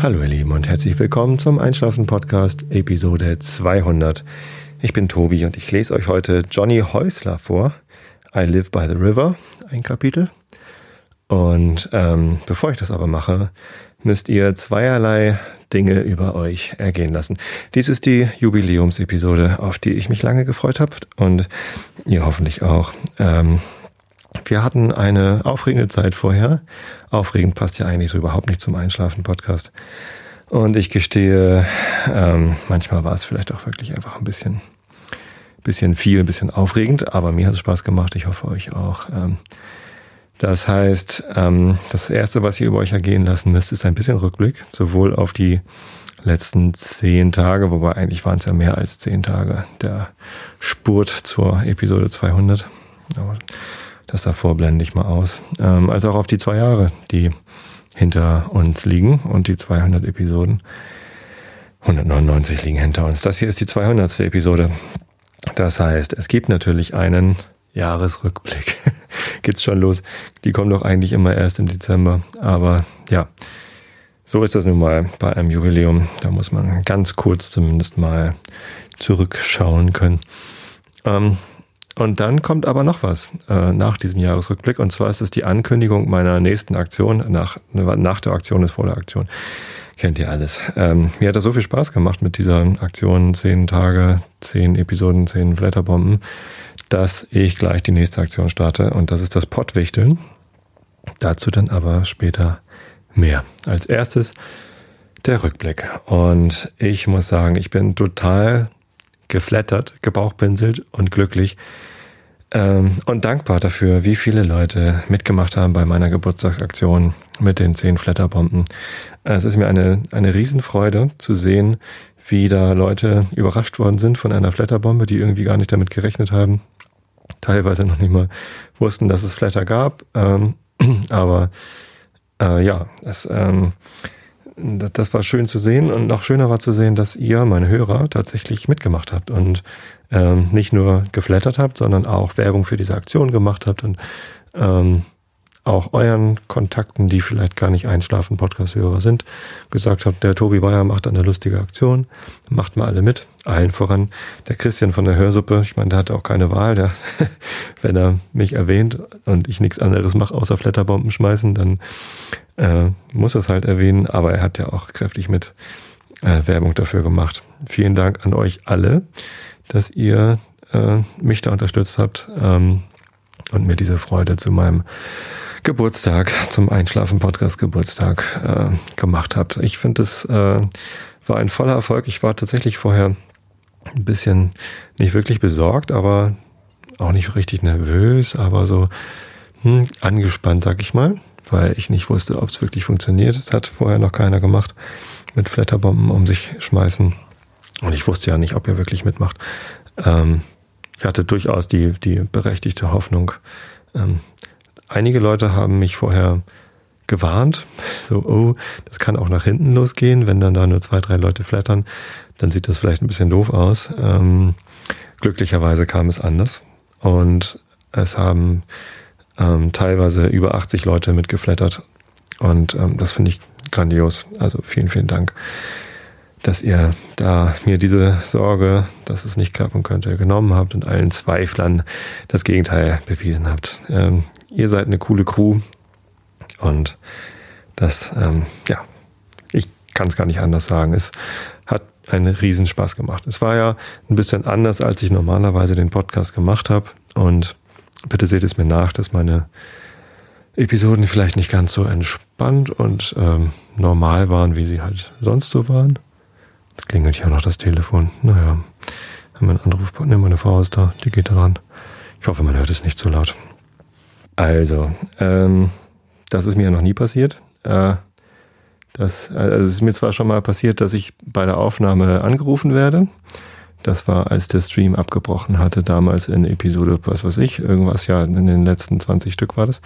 Hallo ihr Lieben und herzlich willkommen zum Einschlafen Podcast Episode 200. Ich bin Tobi und ich lese euch heute Johnny Häusler vor. I Live by the River, ein Kapitel. Und ähm, bevor ich das aber mache, müsst ihr zweierlei Dinge über euch ergehen lassen. Dies ist die Jubiläumsepisode, auf die ich mich lange gefreut habe und ihr hoffentlich auch. Ähm, wir hatten eine aufregende Zeit vorher. Aufregend passt ja eigentlich so überhaupt nicht zum Einschlafen-Podcast. Und ich gestehe, ähm, manchmal war es vielleicht auch wirklich einfach ein bisschen, bisschen viel, ein bisschen aufregend, aber mir hat es Spaß gemacht. Ich hoffe euch auch. Ähm, das heißt, ähm, das erste, was ihr über euch ergehen lassen müsst, ist ein bisschen Rückblick, sowohl auf die letzten zehn Tage, wobei eigentlich waren es ja mehr als zehn Tage, der Spurt zur Episode 200. Aber das davor blende ich mal aus. Ähm, als auch auf die zwei Jahre, die hinter uns liegen und die 200 Episoden. 199 liegen hinter uns. Das hier ist die 200. Episode. Das heißt, es gibt natürlich einen Jahresrückblick. Geht's schon los. Die kommen doch eigentlich immer erst im Dezember. Aber ja, so ist das nun mal bei einem Jubiläum. Da muss man ganz kurz zumindest mal zurückschauen können. Ähm, und dann kommt aber noch was äh, nach diesem Jahresrückblick. Und zwar ist es die Ankündigung meiner nächsten Aktion. Nach, nach der Aktion ist vor der Aktion. Kennt ihr alles. Ähm, mir hat das so viel Spaß gemacht mit dieser Aktion. Zehn Tage, zehn Episoden, zehn Blätterbomben, dass ich gleich die nächste Aktion starte. Und das ist das Pottwichteln. Dazu dann aber später mehr. Als erstes der Rückblick. Und ich muss sagen, ich bin total geflattert, gebauchpinselt und glücklich ähm, und dankbar dafür, wie viele Leute mitgemacht haben bei meiner Geburtstagsaktion mit den zehn Flatterbomben. Es ist mir eine, eine Riesenfreude zu sehen, wie da Leute überrascht worden sind von einer Flatterbombe, die irgendwie gar nicht damit gerechnet haben. Teilweise noch nicht mal wussten, dass es Flatter gab. Ähm, aber äh, ja, es, ähm, das, das war schön zu sehen und noch schöner war zu sehen, dass ihr, meine Hörer, tatsächlich mitgemacht habt und ähm, nicht nur geflattert habt, sondern auch Werbung für diese Aktion gemacht habt und ähm, auch euren Kontakten, die vielleicht gar nicht einschlafen Podcast-Hörer sind, gesagt habt, der Tobi Bayer macht eine lustige Aktion, macht mal alle mit, allen voran. Der Christian von der Hörsuppe, ich meine, der hat auch keine Wahl, der, wenn er mich erwähnt und ich nichts anderes mache, außer Flatterbomben schmeißen, dann äh, muss er es halt erwähnen, aber er hat ja auch kräftig mit äh, Werbung dafür gemacht. Vielen Dank an euch alle, dass ihr äh, mich da unterstützt habt ähm, und mir diese Freude zu meinem Geburtstag, zum Einschlafen-Podcast-Geburtstag äh, gemacht habt. Ich finde, es äh, war ein voller Erfolg. Ich war tatsächlich vorher ein bisschen nicht wirklich besorgt, aber auch nicht richtig nervös, aber so hm, angespannt, sag ich mal, weil ich nicht wusste, ob es wirklich funktioniert. Es hat vorher noch keiner gemacht mit Flatterbomben um sich schmeißen. Und ich wusste ja nicht, ob er wirklich mitmacht. Ähm, ich hatte durchaus die, die berechtigte Hoffnung, ähm, einige Leute haben mich vorher gewarnt, so, oh, das kann auch nach hinten losgehen, wenn dann da nur zwei, drei Leute flattern, dann sieht das vielleicht ein bisschen doof aus. Ähm, glücklicherweise kam es anders und es haben ähm, teilweise über 80 Leute mitgeflattert und ähm, das finde ich grandios. Also vielen, vielen Dank, dass ihr da mir diese Sorge, dass es nicht klappen könnte, genommen habt und allen Zweiflern das Gegenteil bewiesen habt. Ähm, ihr seid eine coole Crew und das, ähm, ja, ich kann es gar nicht anders sagen. Es hat einen Riesenspaß gemacht. Es war ja ein bisschen anders, als ich normalerweise den Podcast gemacht habe und bitte seht es mir nach, dass meine Episoden vielleicht nicht ganz so entspannt und ähm, normal waren, wie sie halt sonst so waren. Klingelt hier auch noch das Telefon. Naja, haben wir einen Anruf, ne, meine Frau ist da, die geht dran. Ich hoffe, man hört es nicht zu laut. Also, ähm, das ist mir ja noch nie passiert. Äh, das, also es ist mir zwar schon mal passiert, dass ich bei der Aufnahme angerufen werde. Das war, als der Stream abgebrochen hatte, damals in Episode, was weiß ich, irgendwas ja in den letzten 20 Stück war das.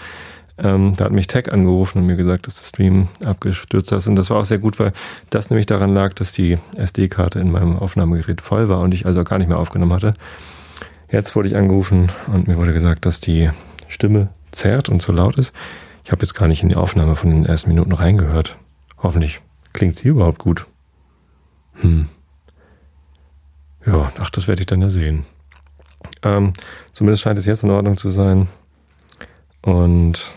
Ähm, da hat mich Tech angerufen und mir gesagt, dass der Stream abgestürzt ist. Und das war auch sehr gut, weil das nämlich daran lag, dass die SD-Karte in meinem Aufnahmegerät voll war und ich also gar nicht mehr aufgenommen hatte. Jetzt wurde ich angerufen und mir wurde gesagt, dass die Stimme zerrt und zu laut ist. Ich habe jetzt gar nicht in die Aufnahme von den ersten Minuten reingehört. Hoffentlich klingt sie überhaupt gut? Hm. Ja, ach, das werde ich dann ja sehen. Ähm, zumindest scheint es jetzt in Ordnung zu sein. Und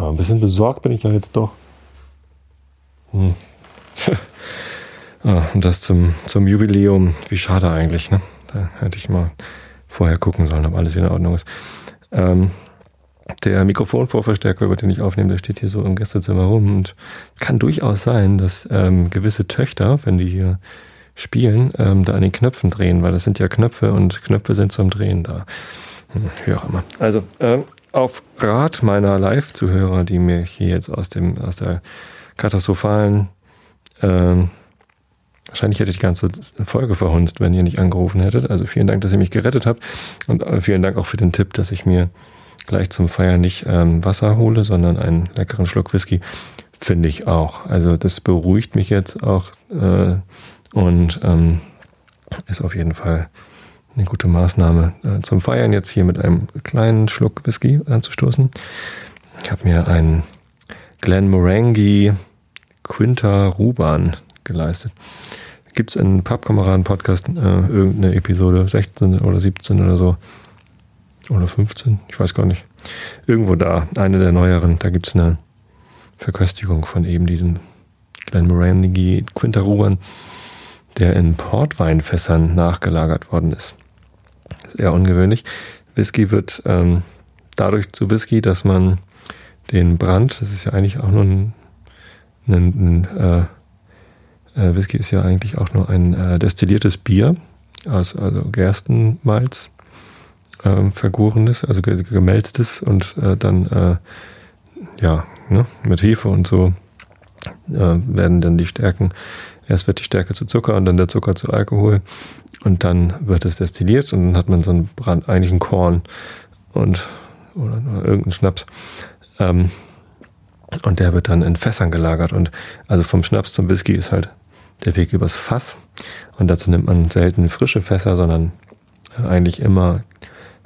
ja, ein bisschen besorgt bin ich ja jetzt doch. Hm. ah, und das zum, zum Jubiläum. Wie schade eigentlich, ne? Da hätte ich mal vorher gucken sollen, ob alles wieder in Ordnung ist. Ähm, der Mikrofonvorverstärker, über den ich aufnehme, der steht hier so im Gästezimmer rum und kann durchaus sein, dass ähm, gewisse Töchter, wenn die hier spielen, ähm, da an den Knöpfen drehen, weil das sind ja Knöpfe und Knöpfe sind zum Drehen da. Hm, wie auch immer. Also ähm, auf Rat meiner Live-Zuhörer, die mir hier jetzt aus dem aus der katastrophalen ähm, Wahrscheinlich hätte ich die ganze Folge verhunzt, wenn ihr nicht angerufen hättet. Also vielen Dank, dass ihr mich gerettet habt. Und äh, vielen Dank auch für den Tipp, dass ich mir gleich zum Feiern nicht ähm, Wasser hole, sondern einen leckeren Schluck Whisky. Finde ich auch. Also das beruhigt mich jetzt auch äh, und ähm, ist auf jeden Fall eine gute Maßnahme äh, zum Feiern jetzt hier mit einem kleinen Schluck Whisky anzustoßen. Ich habe mir einen Glenmorangie Quinta Ruban geleistet. Gibt es in Pappkameraden-Podcast äh, irgendeine Episode 16 oder 17 oder so? Oder 15? Ich weiß gar nicht. Irgendwo da, eine der neueren, da gibt es eine Verköstigung von eben diesem Glenmorangie Quinta Ruban, der in Portweinfässern nachgelagert worden ist. Eher ungewöhnlich. Whisky wird ähm, dadurch zu Whisky, dass man den Brand, das ist ja eigentlich auch nur ein, ein, ein äh, äh, Whisky ist ja eigentlich auch nur ein äh, destilliertes Bier aus also Gerstenmalz äh, vergorenes, also gemälztes und äh, dann äh, ja ne, mit Hefe und so werden dann die Stärken. Erst wird die Stärke zu Zucker und dann der Zucker zu Alkohol und dann wird es destilliert und dann hat man so einen Brand, eigentlich ein Korn und oder, oder irgendeinen Schnaps. Ähm, und der wird dann in Fässern gelagert. Und also vom Schnaps zum Whisky ist halt der Weg übers Fass. Und dazu nimmt man selten frische Fässer, sondern äh, eigentlich immer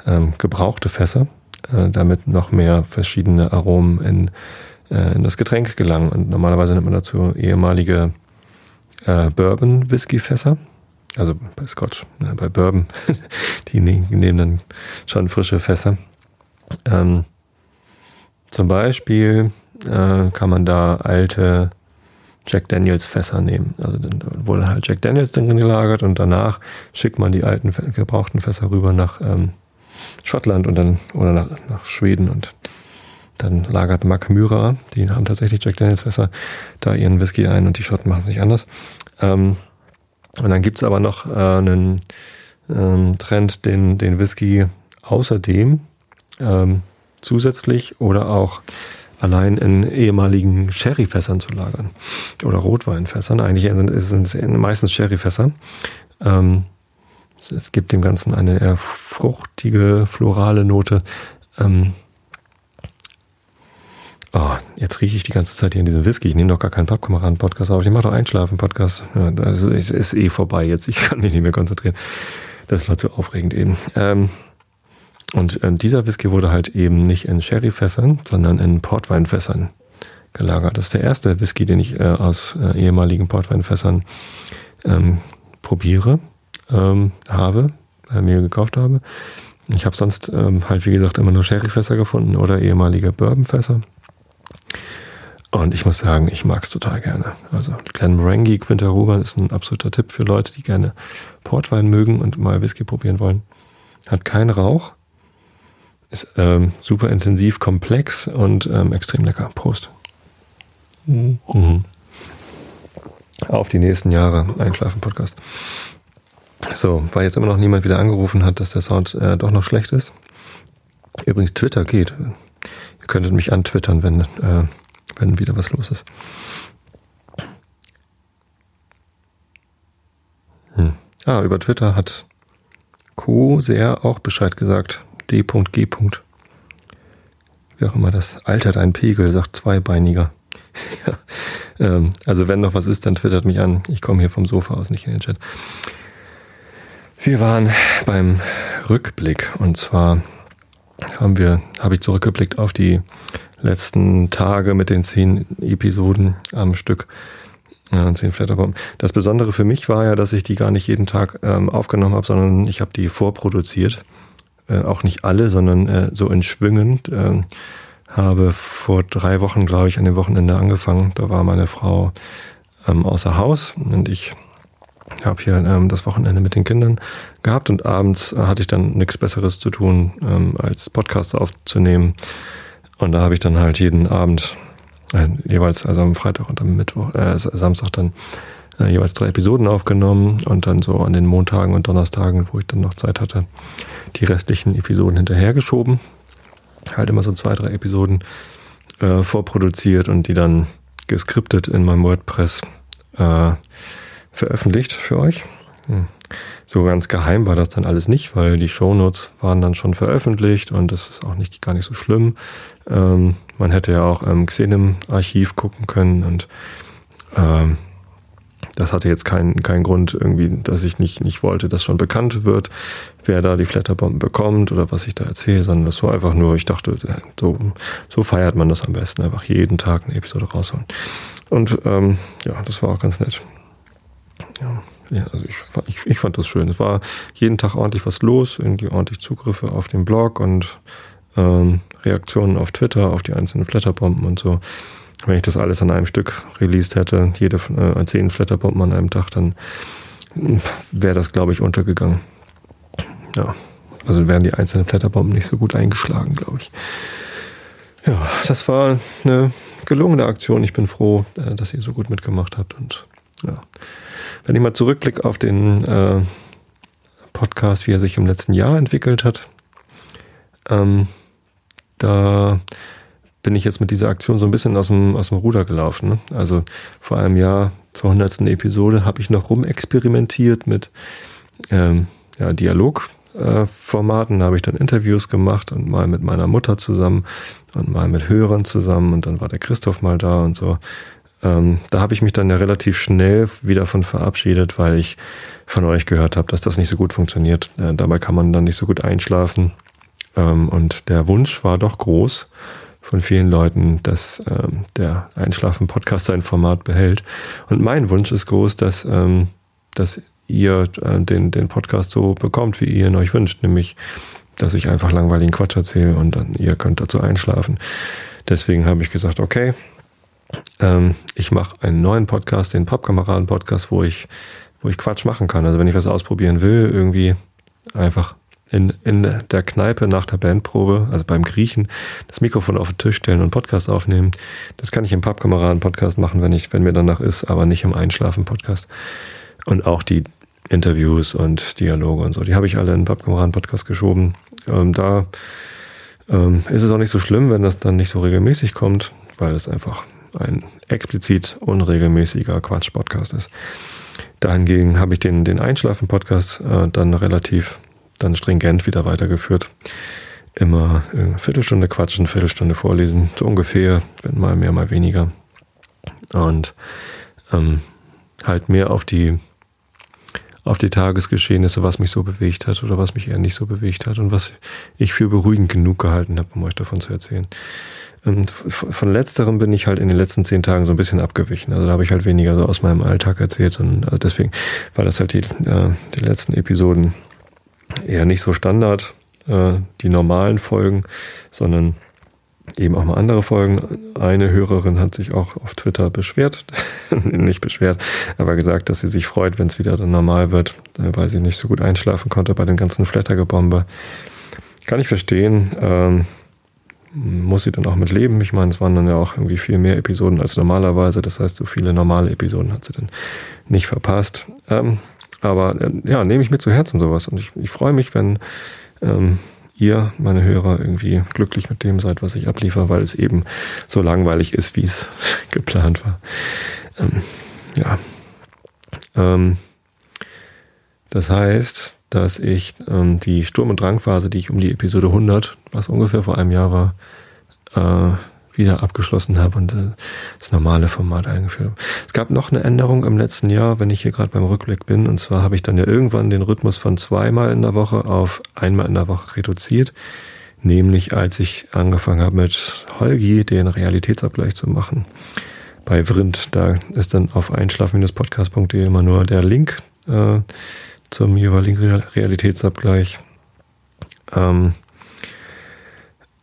ähm, gebrauchte Fässer, äh, damit noch mehr verschiedene Aromen in, äh, in das Getränk gelangen. Und normalerweise nimmt man dazu ehemalige äh, Bourbon-Whisky-Fässer. Also bei Scotch, ne, bei Bourbon, die ne-, nehmen dann schon frische Fässer. Ähm, zum Beispiel äh, kann man da alte Jack Daniels Fässer nehmen. Also dann wurde halt Jack Daniels drin gelagert und danach schickt man die alten gebrauchten Fässer rüber nach ähm, Schottland und dann oder nach, nach Schweden und dann lagert Mac Myra, die haben tatsächlich Jack Daniels Fässer, da ihren Whisky ein und die Schotten machen es nicht anders. Ähm, und dann gibt's aber noch äh, einen ähm, Trend, den, den Whisky außerdem ähm, zusätzlich oder auch allein in ehemaligen Sherryfässern zu lagern oder Rotweinfässern. Eigentlich sind es meistens Sherryfässer. Ähm, es gibt dem Ganzen eine eher fruchtige, florale Note. Ähm, oh, jetzt rieche ich die ganze Zeit hier in diesem Whisky. Ich nehme doch gar keinen Pappkameraden-Podcast auf. Ich mache doch Einschlafen-Podcast. Ja, also es ist eh vorbei jetzt. Ich kann mich nicht mehr konzentrieren. Das war zu aufregend eben. Ähm, und äh, dieser Whisky wurde halt eben nicht in Sherryfässern, sondern in Portweinfässern gelagert. Das ist der erste Whisky, den ich äh, aus äh, ehemaligen Portweinfässern ähm, probiere, ähm, habe, äh, mir gekauft habe. Ich habe sonst ähm, halt, wie gesagt, immer nur Sherryfässer gefunden oder ehemalige Bourbonfässer. Und ich muss sagen, ich mag es total gerne. Also Glenmorangie Quinta Ruban ist ein absoluter Tipp für Leute, die gerne Portwein mögen und mal Whisky probieren wollen. Hat keinen Rauch, ist ähm, super intensiv, komplex und ähm, extrem lecker. Prost. Mhm. Mhm. Auf die nächsten Jahre. Einschlafen-Podcast. So, weil jetzt immer noch niemand wieder angerufen hat, dass der Sound äh, doch noch schlecht ist. Übrigens, Twitter geht. Ihr könntet mich antwittern, wenn, äh, wenn wieder was los ist. Hm. Ah, über Twitter hat Co. sehr auch Bescheid gesagt. D.G. Wie auch immer das altert ein Pegel, sagt Zweibeiniger. ja. ähm, also wenn noch was ist, dann twittert mich an. Ich komme hier vom Sofa aus, nicht in den Chat. Wir waren beim Rückblick und zwar haben wir, habe ich zurückgeblickt auf die letzten Tage mit den zehn Episoden am Stück. Ja, zehn Flatterbomben. Das Besondere für mich war ja, dass ich die gar nicht jeden Tag ähm, aufgenommen habe, sondern ich habe die vorproduziert. Äh, auch nicht alle, sondern äh, so in Schwüngen. Äh, habe vor drei Wochen, glaube ich, an dem Wochenende angefangen. Da war meine Frau ähm, außer Haus und ich habe hier ähm, das Wochenende mit den Kindern gehabt und abends hatte ich dann nichts Besseres zu tun, ähm, als Podcasts aufzunehmen. Und da habe ich dann halt jeden Abend, äh, jeweils also am Freitag und am Mittwoch, äh, Samstag dann äh, jeweils drei Episoden aufgenommen und dann so an den Montagen und Donnerstagen, wo ich dann noch Zeit hatte, die restlichen Episoden hinterhergeschoben. Halt immer so zwei, drei Episoden äh, vorproduziert und die dann geskriptet in meinem WordPress äh, veröffentlicht für euch. Hm. So ganz geheim war das dann alles nicht, weil die Shownotes waren dann schon veröffentlicht und das ist auch nicht gar nicht so schlimm. Ähm, man hätte ja auch im Xenem-Archiv gucken können und ähm, das hatte jetzt keinen keinen Grund irgendwie, dass ich nicht, nicht wollte, dass schon bekannt wird, wer da die Flatterbomben bekommt oder was ich da erzähle, sondern das war einfach nur, ich dachte, so, so feiert man das am besten, einfach jeden Tag eine Episode rausholen. Und ähm, ja, das war auch ganz nett. Ja, ja also ich, ich, ich fand das schön. Es war jeden Tag ordentlich was los, irgendwie ordentlich Zugriffe auf den Blog und ähm, Reaktionen auf Twitter, auf die einzelnen Flatterbomben und so. Wenn ich das alles an einem Stück released hätte, jede äh, zehn Flatterbomben an einem Tag, dann wäre das, glaube ich, untergegangen. Ja, also wären die einzelnen Flatterbomben nicht so gut eingeschlagen, glaube ich. Ja, das war eine gelungene Aktion. Ich bin froh, äh, dass ihr so gut mitgemacht habt und ja. Wenn ich mal zurückblicke auf den äh, Podcast, wie er sich im letzten Jahr entwickelt hat, ähm, da bin ich jetzt mit dieser Aktion so ein bisschen aus dem, aus dem Ruder gelaufen. Ne? Also vor einem Jahr zur hundertsten Episode habe ich noch rumexperimentiert mit ähm, ja, Dialogformaten. Äh, da habe ich dann Interviews gemacht und mal mit meiner Mutter zusammen und mal mit Hörern zusammen und dann war der Christoph mal da und so. Ähm, da habe ich mich dann ja relativ schnell wieder von verabschiedet, weil ich von euch gehört habe, dass das nicht so gut funktioniert. Äh, dabei kann man dann nicht so gut einschlafen. Ähm, und der Wunsch war doch groß von vielen Leuten, dass ähm, der Einschlafen-Podcast sein Format behält. Und mein Wunsch ist groß, dass, ähm, dass ihr äh, den, den Podcast so bekommt, wie ihr ihn euch wünscht, nämlich dass ich einfach langweiligen Quatsch erzähle und dann ihr könnt dazu einschlafen. Deswegen habe ich gesagt, okay, ähm, ich mache einen neuen Podcast, den Pappkameraden-Podcast, wo ich, wo ich Quatsch machen kann. Also wenn ich was ausprobieren will, irgendwie einfach in, in der Kneipe nach der Bandprobe, also beim Griechen, das Mikrofon auf den Tisch stellen und Podcast aufnehmen. Das kann ich im Pappkameraden-Podcast machen, wenn ich, wenn mir danach ist, aber nicht im Einschlafen-Podcast. Und auch die Interviews und Dialoge und so, die habe ich alle in den Pappkameraden-Podcast geschoben. Ähm, da ähm, ist es auch nicht so schlimm, wenn das dann nicht so regelmäßig kommt, weil es einfach ein explizit unregelmäßiger Quatsch-Podcast ist. Dahingegen habe ich den, den Einschlafen-Podcast äh, dann relativ dann stringent wieder weitergeführt. Immer eine Viertelstunde quatschen, Viertelstunde vorlesen, so ungefähr, wenn mal mehr, mal weniger. Und ähm, halt mehr auf die auf die Tagesgeschehnisse, was mich so bewegt hat oder was mich eher nicht so bewegt hat und was ich für beruhigend genug gehalten habe, um euch davon zu erzählen. Und von letzterem bin ich halt in den letzten zehn Tagen so ein bisschen abgewichen. Also da habe ich halt weniger so aus meinem Alltag erzählt und äh, deswegen war das halt die, äh, die letzten Episoden eher nicht so Standard, äh, die normalen Folgen, sondern eben auch mal andere Folgen. Eine Hörerin hat sich auch auf Twitter beschwert, nicht beschwert, aber gesagt, dass sie sich freut, wenn es wieder dann normal wird, weil sie nicht so gut einschlafen konnte bei dem ganzen Flattergebombe. Kann ich verstehen. Ähm, muss sie dann auch mit leben. Ich meine, es waren dann ja auch irgendwie viel mehr Episoden als normalerweise. Das heißt, so viele normale Episoden hat sie dann nicht verpasst. Ähm, aber äh, ja, nehme ich mir zu Herzen sowas. Und ich, ich freue mich, wenn ähm, ihr, meine Hörer, irgendwie glücklich mit dem seid, was ich abliefere, weil es eben so langweilig ist, wie es geplant war. Ähm, ja. Ähm, das heißt, dass ich ähm, die Sturm- und Drangphase, die ich um die Episode 100, was ungefähr vor einem Jahr war, äh, wieder abgeschlossen habe und äh, das normale Format eingeführt habe. Es gab noch eine Änderung im letzten Jahr, wenn ich hier gerade beim Rückblick bin. Und zwar habe ich dann ja irgendwann den Rhythmus von zweimal in der Woche auf einmal in der Woche reduziert. nämlich als ich angefangen habe mit Holgi den Realitätsabgleich zu machen. Bei Vrind, da ist dann auf einschlafen-podcast.de immer nur der Link äh, zum jeweiligen Realitätsabgleich. Ähm,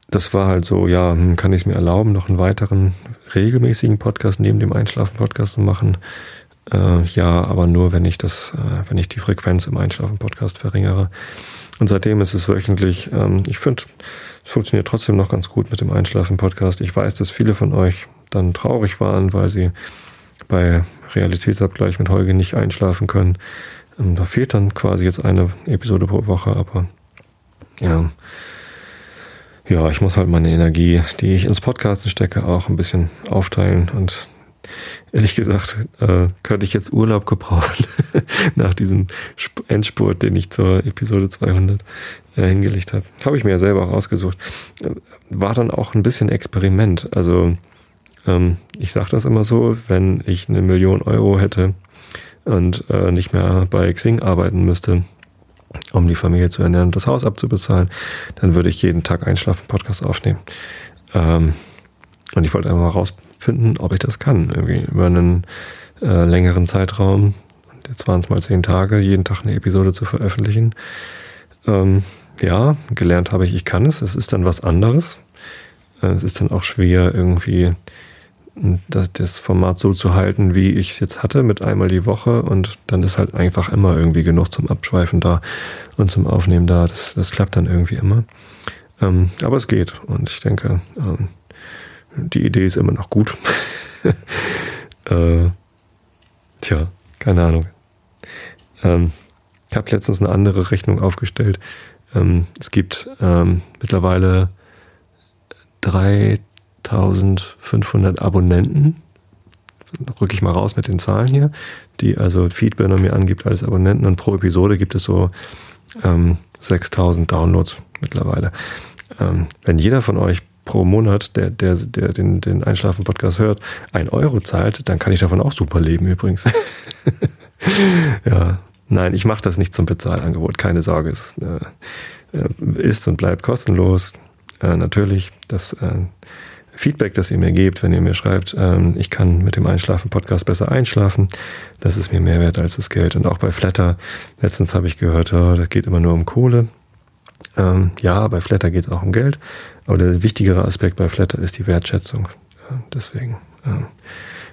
das war halt so, ja, hm, kann ich es mir erlauben, noch einen weiteren regelmäßigen Podcast neben dem Einschlafen-Podcast zu machen? Äh, ja, aber nur, wenn ich das, äh, wenn ich die Frequenz im Einschlafen-Podcast verringere. Und seitdem ist es wöchentlich. Ähm, ich finde, es funktioniert trotzdem noch ganz gut mit dem Einschlafen-Podcast. Ich weiß, dass viele von euch dann traurig waren, weil sie bei Realitätsabgleich mit Holge nicht einschlafen können. Ähm, da fehlt dann quasi jetzt eine Episode pro Woche, aber ja. Ja, ich muss halt meine Energie, die ich ins Podcasten stecke, auch ein bisschen aufteilen und ehrlich gesagt, äh, könnte ich jetzt Urlaub gebrauchen nach diesem Endspurt, den ich zur Episode 200 äh, hingelegt habe. Habe ich mir ja selber auch ausgesucht. War dann auch ein bisschen Experiment. Also ähm, ich sage das immer so, wenn ich eine Million Euro hätte und äh, nicht mehr bei Xing arbeiten müsste, um die Familie zu ernähren und das Haus abzubezahlen, dann würde ich jeden Tag Einschlafen-Podcast aufnehmen. Ähm, und ich wollte einfach mal rausfinden, ob ich das kann. Irgendwie über einen äh, längeren Zeitraum, jetzt waren es mal zehn Tage, jeden Tag eine Episode zu veröffentlichen. Ähm, ja, gelernt habe ich, ich kann es. Es ist dann was anderes. Äh, es ist dann auch schwer, irgendwie das, das Format so zu halten, wie ich es jetzt hatte, mit einmal die Woche und dann ist halt einfach immer irgendwie genug zum Abschweifen da und zum Aufnehmen da. Das, das klappt dann irgendwie immer. Ähm, aber es geht und ich denke, ähm, die Idee ist immer noch gut. äh, tja, keine Ahnung. Ähm, ich habe letztens eine andere Rechnung aufgestellt. Ähm, es gibt ähm, mittlerweile drei 1500 Abonnenten. Rücke ich mal raus mit den Zahlen hier, die also Feedburner mir angibt als Abonnenten und pro Episode gibt es so ähm, 6000 Downloads mittlerweile. Ähm, wenn jeder von euch pro Monat, der, der, der den, den Einschlafen-Podcast hört, ein Euro zahlt, dann kann ich davon auch super leben übrigens. ja, nein, ich mache das nicht zum Bezahlangebot, keine Sorge. Es äh, äh ist und bleibt kostenlos. Äh, natürlich, das äh, Feedback, das ihr mir gebt, wenn ihr mir schreibt, ähm, ich kann mit dem Einschlafen-Podcast besser einschlafen. Das ist mir mehr wert als das Geld. Und auch bei Flatter, letztens habe ich gehört, oh, das geht immer nur um Kohle. Ähm, ja, bei Flatter geht es auch um Geld. Aber der wichtigere Aspekt bei Flatter ist die Wertschätzung. Ja, deswegen ähm,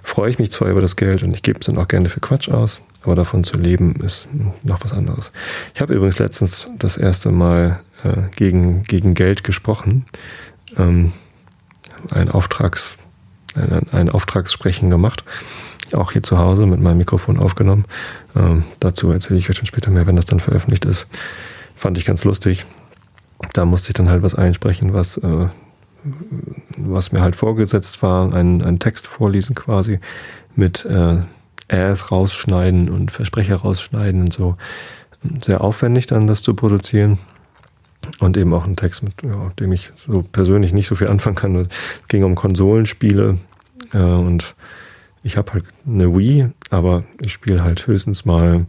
freue ich mich zwar über das Geld und ich gebe es dann auch gerne für Quatsch aus, aber davon zu leben ist noch was anderes. Ich habe übrigens letztens das erste Mal äh, gegen, gegen Geld gesprochen. Ähm, ein Auftrags, ein, ein Auftragssprechen gemacht. Auch hier zu Hause mit meinem Mikrofon aufgenommen. Ähm, dazu erzähle ich euch schon später mehr, wenn das dann veröffentlicht ist. Fand ich ganz lustig. Da musste ich dann halt was einsprechen, was, äh, was mir halt vorgesetzt war, einen, einen Text vorlesen quasi mit äh, Äs rausschneiden und Versprecher rausschneiden und so. Sehr aufwendig dann das zu produzieren. Und eben auch ein Text, mit ja, dem ich so persönlich nicht so viel anfangen kann. Es ging um Konsolenspiele äh, und ich habe halt eine Wii, aber ich spiele halt höchstens mal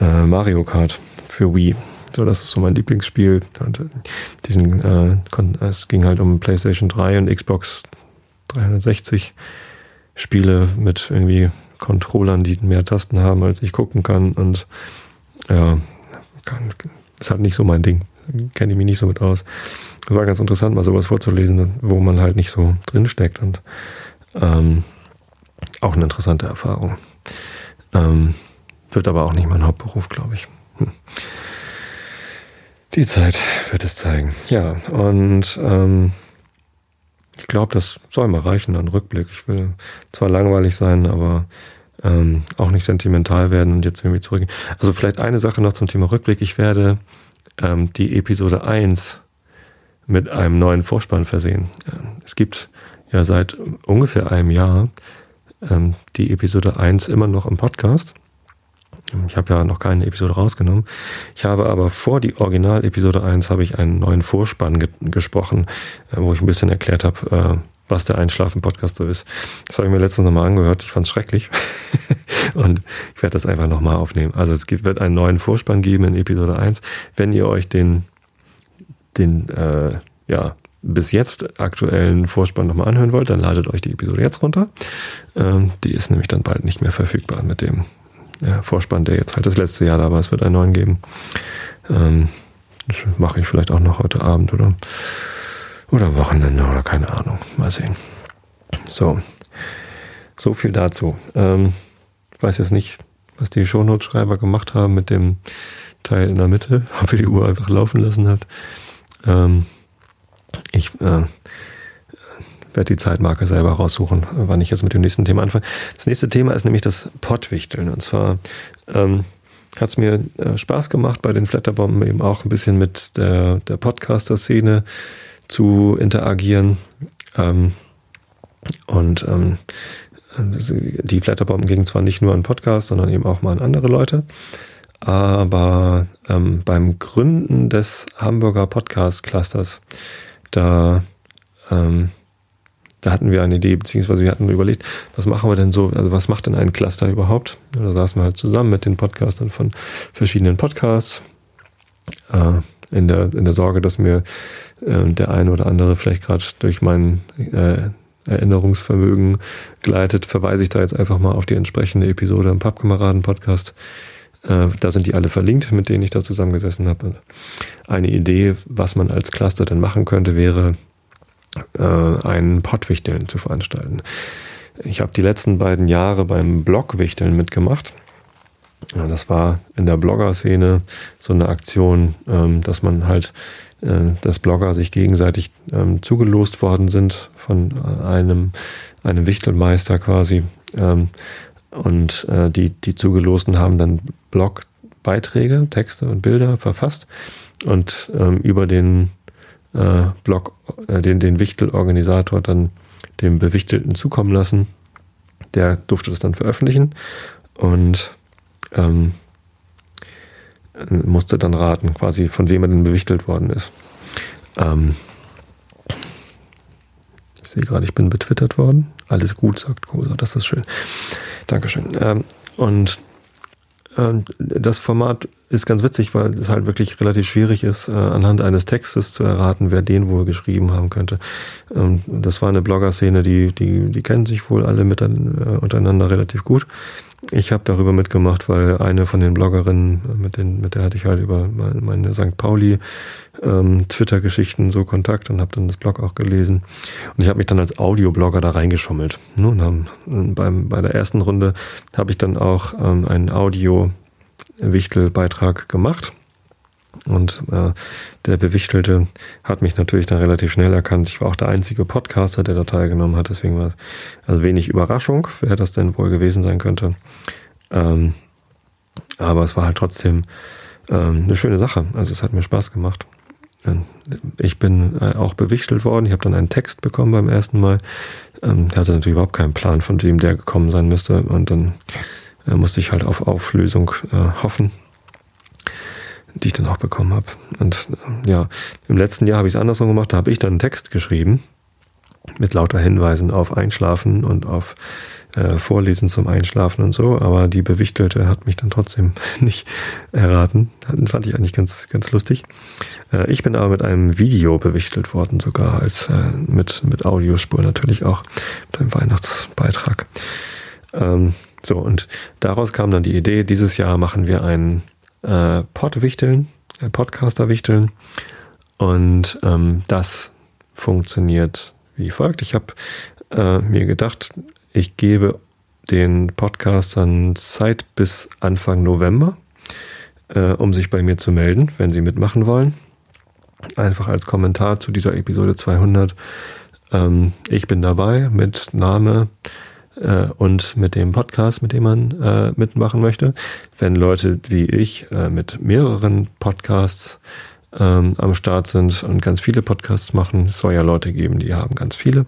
äh, Mario Kart für Wii. So, das ist so mein Lieblingsspiel. Und äh, diesen, äh, es ging halt um PlayStation 3 und Xbox 360 Spiele mit irgendwie Controllern, die mehr Tasten haben, als ich gucken kann. Und ja, kann, ist halt nicht so mein Ding kenne ich mich nicht so mit aus. War ganz interessant, mal sowas vorzulesen, wo man halt nicht so drinsteckt und ähm, auch eine interessante Erfahrung. Ähm, wird aber auch nicht mein Hauptberuf, glaube ich. Hm. Die Zeit wird es zeigen. Ja, und ähm, ich glaube, das soll mal reichen, ein Rückblick. Ich will zwar langweilig sein, aber ähm, auch nicht sentimental werden und jetzt irgendwie zurückgehen. Also vielleicht eine Sache noch zum Thema Rückblick. Ich werde ähm, die Episode 1 mit einem neuen Vorspann versehen. Es gibt ja seit ungefähr einem Jahr ähm, die Episode 1 immer noch im Podcast. Ich habe ja noch keine Episode rausgenommen. Ich habe aber vor die Original-Episode 1 habe ich einen neuen Vorspann ge gesprochen, äh, wo ich ein bisschen erklärt habe, äh, was der Einschlafen-Podcast so ist. Das habe ich mir letztens nochmal angehört. Ich fand es schrecklich. und ich werde das einfach nochmal aufnehmen. Also es wird einen neuen Vorspann geben in Episode 1. Wenn ihr euch den den äh, ja, bis jetzt aktuellen Vorspann nochmal anhören wollt, dann ladet euch die Episode jetzt runter. Ähm, die ist nämlich dann bald nicht mehr verfügbar mit dem ja, Vorspann, der jetzt halt das letzte Jahr da war. Es wird einen neuen geben. Ähm, mache ich vielleicht auch noch heute Abend oder, oder am Wochenende oder keine Ahnung. Mal sehen. So, so viel dazu. Ähm, weiß jetzt nicht, was die Shownote-Schreiber gemacht haben mit dem Teil in der Mitte, ob ihr die Uhr einfach laufen lassen habt. Ähm, ich äh, werde die Zeitmarke selber raussuchen, wann ich jetzt mit dem nächsten Thema anfange. Das nächste Thema ist nämlich das Pottwichteln. Und zwar ähm, hat es mir äh, Spaß gemacht, bei den Flatterbomben eben auch ein bisschen mit der, der Podcaster-Szene zu interagieren. Ähm, und ähm, die Flatterbomben gingen zwar nicht nur an Podcasts, sondern eben auch mal an andere Leute. Aber ähm, beim Gründen des Hamburger Podcast Clusters, da, ähm, da hatten wir eine Idee, beziehungsweise wir hatten überlegt, was machen wir denn so, also was macht denn ein Cluster überhaupt? Da saßen wir halt zusammen mit den Podcastern von verschiedenen Podcasts, äh, in, der, in der Sorge, dass mir äh, der eine oder andere vielleicht gerade durch meinen äh, Erinnerungsvermögen gleitet, verweise ich da jetzt einfach mal auf die entsprechende Episode im Pappkameraden-Podcast. Äh, da sind die alle verlinkt, mit denen ich da zusammengesessen habe. Eine Idee, was man als Cluster dann machen könnte, wäre, äh, einen Pottwichteln zu veranstalten. Ich habe die letzten beiden Jahre beim Blogwichteln mitgemacht. Das war in der Blogger-Szene so eine Aktion, ähm, dass man halt äh, dass Blogger sich gegenseitig ähm, zugelost worden sind von äh, einem, einem Wichtelmeister quasi. Ähm, und äh, die, die Zugelosten haben dann Blogbeiträge, Texte und Bilder verfasst und ähm, über den äh, Blog, äh, den, den Wichtelorganisator dann dem Bewichtelten zukommen lassen. Der durfte das dann veröffentlichen und ähm, musste dann raten, quasi von wem er denn bewichtelt worden ist. Ähm ich sehe gerade, ich bin betwittert worden. Alles gut, sagt Kosa, das ist schön. Dankeschön. Ähm und ähm, das Format ist ganz witzig, weil es halt wirklich relativ schwierig ist, äh, anhand eines Textes zu erraten, wer den wohl geschrieben haben könnte. Ähm, das war eine Blogger-Szene, die, die, die kennen sich wohl alle mit, äh, untereinander relativ gut. Ich habe darüber mitgemacht, weil eine von den Bloggerinnen, mit, den, mit der hatte ich halt über meine St. Pauli ähm, Twitter-Geschichten so Kontakt und habe dann das Blog auch gelesen. Und ich habe mich dann als Audioblogger da reingeschummelt. Ne? Und haben, beim, bei der ersten Runde habe ich dann auch ähm, einen Audio-Wichtel-Beitrag gemacht und äh, der Bewichtelte hat mich natürlich dann relativ schnell erkannt. Ich war auch der einzige Podcaster, der da teilgenommen hat. Deswegen war es also wenig Überraschung, wer das denn wohl gewesen sein könnte. Ähm, aber es war halt trotzdem ähm, eine schöne Sache. Also es hat mir Spaß gemacht. Ich bin äh, auch bewichtelt worden. Ich habe dann einen Text bekommen beim ersten Mal. Ähm, hatte natürlich überhaupt keinen Plan, von wem der gekommen sein müsste. Und dann äh, musste ich halt auf Auflösung äh, hoffen die ich dann auch bekommen habe. Und äh, ja, im letzten Jahr habe ich es andersrum gemacht, da habe ich dann einen Text geschrieben mit lauter Hinweisen auf Einschlafen und auf äh, Vorlesen zum Einschlafen und so, aber die Bewichtelte hat mich dann trotzdem nicht erraten. Das fand ich eigentlich ganz, ganz lustig. Äh, ich bin aber mit einem Video bewichtelt worden, sogar als äh, mit, mit Audiospur natürlich auch, mit einem Weihnachtsbeitrag. Ähm, so, und daraus kam dann die Idee, dieses Jahr machen wir einen äh, Podwichteln, äh, Podcaster-Wichteln. Und ähm, das funktioniert wie folgt. Ich habe äh, mir gedacht, ich gebe den Podcastern Zeit bis Anfang November, äh, um sich bei mir zu melden, wenn sie mitmachen wollen. Einfach als Kommentar zu dieser Episode 200. Ähm, ich bin dabei mit Name, äh, und mit dem Podcast, mit dem man äh, mitmachen möchte. Wenn Leute wie ich äh, mit mehreren Podcasts ähm, am Start sind und ganz viele Podcasts machen, es soll ja Leute geben, die haben ganz viele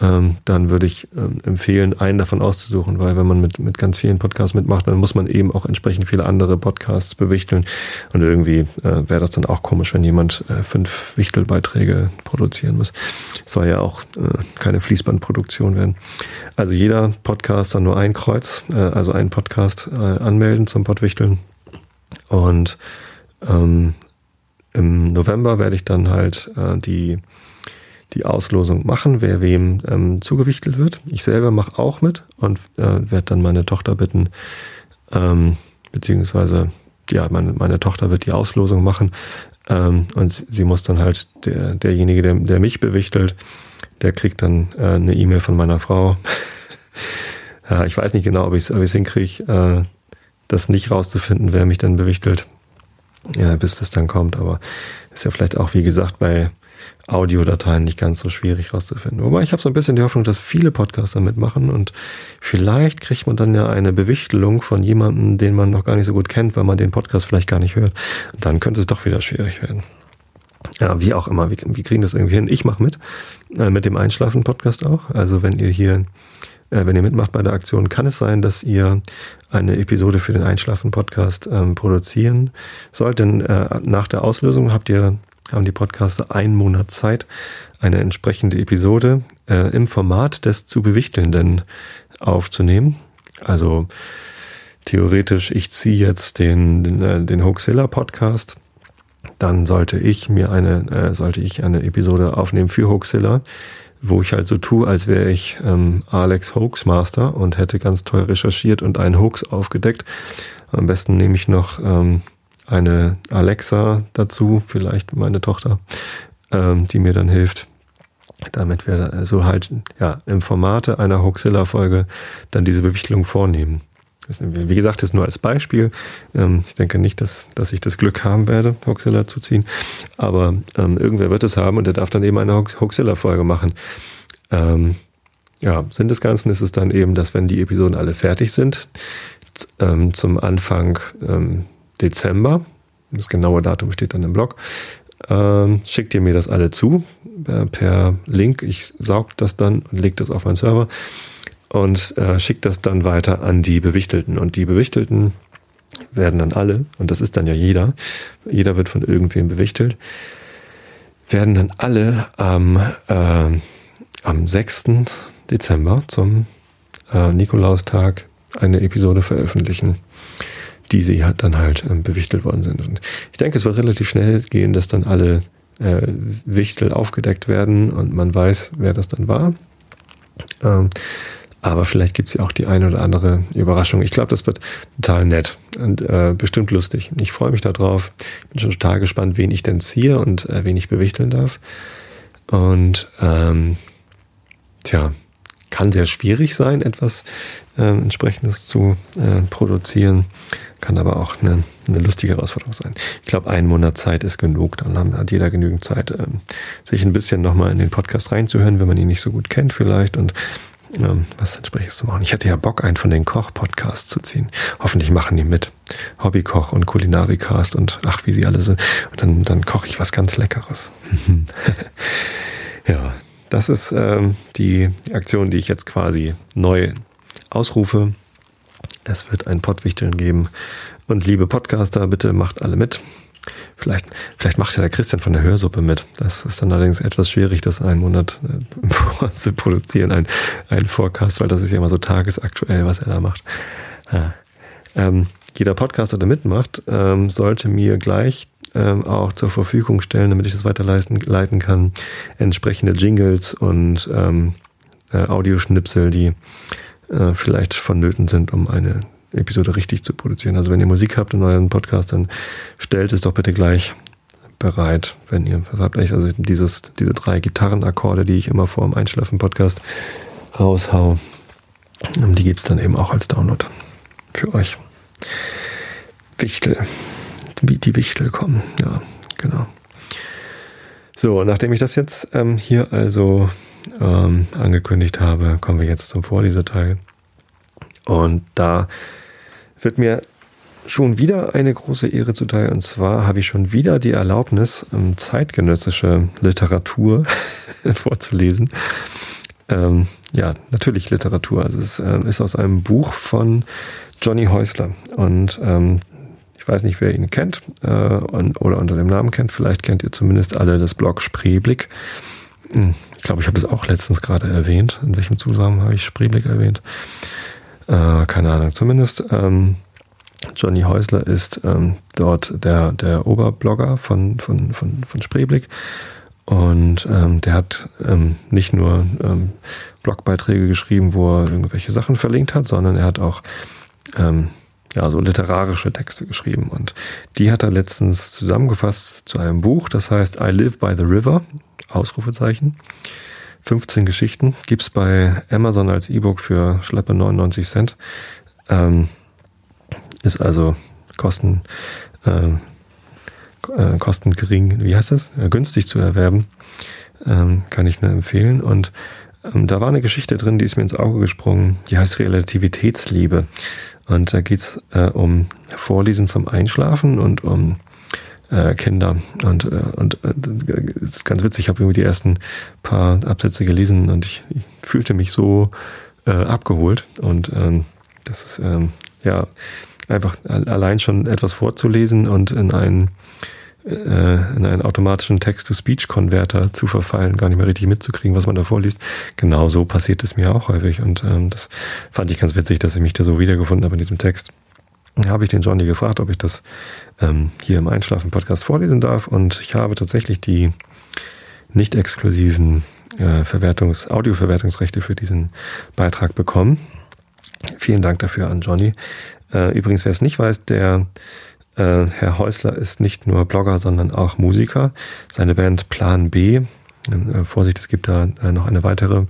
ähm, dann würde ich ähm, empfehlen, einen davon auszusuchen, weil wenn man mit, mit ganz vielen Podcasts mitmacht, dann muss man eben auch entsprechend viele andere Podcasts bewichteln. Und irgendwie äh, wäre das dann auch komisch, wenn jemand äh, fünf Wichtelbeiträge produzieren muss. Soll ja auch äh, keine Fließbandproduktion werden. Also jeder Podcast dann nur ein Kreuz, äh, also einen Podcast äh, anmelden zum Podwichteln. Und ähm, im November werde ich dann halt äh, die, die Auslosung machen, wer wem ähm, zugewichtelt wird. Ich selber mache auch mit und äh, werde dann meine Tochter bitten, ähm, beziehungsweise ja, meine, meine Tochter wird die Auslosung machen ähm, und sie muss dann halt, der, derjenige, der, der mich bewichtelt, der kriegt dann äh, eine E-Mail von meiner Frau. ja, ich weiß nicht genau, ob ich es hinkriege, äh, das nicht rauszufinden, wer mich dann bewichtelt, ja, bis das dann kommt. Aber ist ja vielleicht auch, wie gesagt, bei Audiodateien nicht ganz so schwierig rauszufinden. Wobei ich habe so ein bisschen die Hoffnung, dass viele Podcaster mitmachen und vielleicht kriegt man dann ja eine Bewichtelung von jemandem, den man noch gar nicht so gut kennt, weil man den Podcast vielleicht gar nicht hört. Dann könnte es doch wieder schwierig werden. Ja, wie auch immer, wir, wir kriegen das irgendwie hin. Ich mache mit, äh, mit dem Einschlafen-Podcast auch. Also wenn ihr hier, äh, wenn ihr mitmacht bei der Aktion, kann es sein, dass ihr eine Episode für den Einschlafen-Podcast ähm, produzieren sollt. Denn äh, nach der Auslösung habt ihr haben die Podcaster einen Monat Zeit, eine entsprechende Episode äh, im Format des zu Bewichtelnden aufzunehmen. Also theoretisch, ich ziehe jetzt den, den, äh, den Hoaxilla Podcast, dann sollte ich mir eine, äh, sollte ich eine Episode aufnehmen für Hoaxilla, wo ich halt so tue, als wäre ich ähm, Alex Hoaxmaster und hätte ganz toll recherchiert und einen Hoax aufgedeckt. Am besten nehme ich noch ähm, eine Alexa dazu, vielleicht meine Tochter, ähm, die mir dann hilft. Damit wir also halt ja im Formate einer Hoaxilla-Folge dann diese Bewichtelung vornehmen. Wie gesagt, das nur als Beispiel. Ähm, ich denke nicht, dass, dass ich das Glück haben werde, Hoaxilla zu ziehen. Aber ähm, irgendwer wird es haben und der darf dann eben eine Hoaxilla-Folge machen. Ähm, ja, Sinn des Ganzen ist es dann eben, dass wenn die Episoden alle fertig sind, ähm, zum Anfang ähm, Dezember, das genaue Datum steht dann im Blog, ähm, schickt ihr mir das alle zu äh, per Link. Ich saug das dann und lege das auf meinen Server und äh, schickt das dann weiter an die Bewichtelten. Und die Bewichtelten werden dann alle, und das ist dann ja jeder, jeder wird von irgendwem bewichtelt, werden dann alle am, äh, am 6. Dezember zum äh, Nikolaustag eine Episode veröffentlichen die sie dann halt ähm, bewichtelt worden sind. Und ich denke, es wird relativ schnell gehen, dass dann alle äh, Wichtel aufgedeckt werden und man weiß, wer das dann war. Ähm, aber vielleicht gibt es ja auch die eine oder andere Überraschung. Ich glaube, das wird total nett und äh, bestimmt lustig. Ich freue mich darauf. Bin schon total gespannt, wen ich denn ziehe und äh, wen ich bewichteln darf. Und ähm, tja, kann sehr schwierig sein, etwas äh, entsprechendes zu äh, produzieren. Kann aber auch eine, eine lustige Herausforderung sein. Ich glaube, ein Monat Zeit ist genug. Dann hat jeder genügend Zeit, ähm, sich ein bisschen nochmal in den Podcast reinzuhören, wenn man ihn nicht so gut kennt vielleicht und ähm, was entsprechendes zu machen. Ich hatte ja Bock, einen von den Koch-Podcasts zu ziehen. Hoffentlich machen die mit. Hobbykoch und Kulinarikast und ach, wie sie alle sind. Und dann, dann koche ich was ganz Leckeres. ja, das ist ähm, die Aktion, die ich jetzt quasi neu ausrufe. Es wird ein Pottwichteln geben. Und liebe Podcaster, bitte macht alle mit. Vielleicht, vielleicht macht ja der Christian von der Hörsuppe mit. Das ist dann allerdings etwas schwierig, das einen Monat äh, im Voraus zu produzieren, ein, ein Forecast, weil das ist ja immer so tagesaktuell, was er da macht. Ja. Ähm, jeder Podcaster, der mitmacht, ähm, sollte mir gleich ähm, auch zur Verfügung stellen, damit ich das weiterleiten leiten kann, entsprechende Jingles und ähm, äh, Audioschnipsel, die äh, vielleicht vonnöten sind, um eine Episode richtig zu produzieren. Also wenn ihr Musik habt in euren Podcast, dann stellt es doch bitte gleich bereit, wenn ihr was habt. Also dieses, diese drei Gitarrenakkorde, die ich immer vor dem Einschlafen-Podcast raushau, die gibt es dann eben auch als Download für euch. Wichtel. Wie die Wichtel kommen, ja, genau. So, nachdem ich das jetzt ähm, hier also ähm, angekündigt habe, kommen wir jetzt zum Vorleseteil. Und da wird mir schon wieder eine große Ehre zuteil. Und zwar habe ich schon wieder die Erlaubnis, ähm, zeitgenössische Literatur vorzulesen. Ähm, ja, natürlich Literatur. Also es äh, ist aus einem Buch von Johnny Häusler. Und ähm, ich weiß nicht, wer ihn kennt äh, oder unter dem Namen kennt. Vielleicht kennt ihr zumindest alle das Blog Spreeblick. Ich glaube, ich habe das auch letztens gerade erwähnt. In welchem Zusammenhang habe ich Spreeblick erwähnt? Äh, keine Ahnung. Zumindest ähm, Johnny Häusler ist ähm, dort der, der Oberblogger von, von, von, von Spreeblick. Und ähm, der hat ähm, nicht nur ähm, Blogbeiträge geschrieben, wo er irgendwelche Sachen verlinkt hat, sondern er hat auch ähm, ja, so literarische Texte geschrieben. Und die hat er letztens zusammengefasst zu einem Buch, das heißt I Live by the River, Ausrufezeichen. 15 Geschichten gibt's bei Amazon als E-Book für schlappe 99 Cent. Ähm, ist also Kosten, äh, äh, Kosten gering, wie heißt das? Äh, günstig zu erwerben. Ähm, kann ich nur empfehlen. Und ähm, da war eine Geschichte drin, die ist mir ins Auge gesprungen. Die heißt Relativitätsliebe. Und da geht's äh, um Vorlesen zum Einschlafen und um äh, Kinder. Und, äh, und äh, ist ganz witzig, ich habe irgendwie die ersten paar Absätze gelesen und ich, ich fühlte mich so äh, abgeholt. Und ähm, das ist ähm, ja einfach allein schon etwas vorzulesen und in einen äh, in einen automatischen Text-to-Speech-Konverter zu verfallen, gar nicht mehr richtig mitzukriegen, was man da vorliest. Genau so passiert es mir auch häufig. Und ähm, das fand ich ganz witzig, dass ich mich da so wiedergefunden habe in diesem Text. Habe ich den Johnny gefragt, ob ich das ähm, hier im Einschlafen-Podcast vorlesen darf. Und ich habe tatsächlich die nicht exklusiven äh, Verwertungs-, Audioverwertungsrechte für diesen Beitrag bekommen. Vielen Dank dafür an Johnny. Äh, übrigens, wer es nicht weiß, der äh, Herr Häusler ist nicht nur Blogger, sondern auch Musiker. Seine Band Plan B, äh, Vorsicht, es gibt da äh, noch eine weitere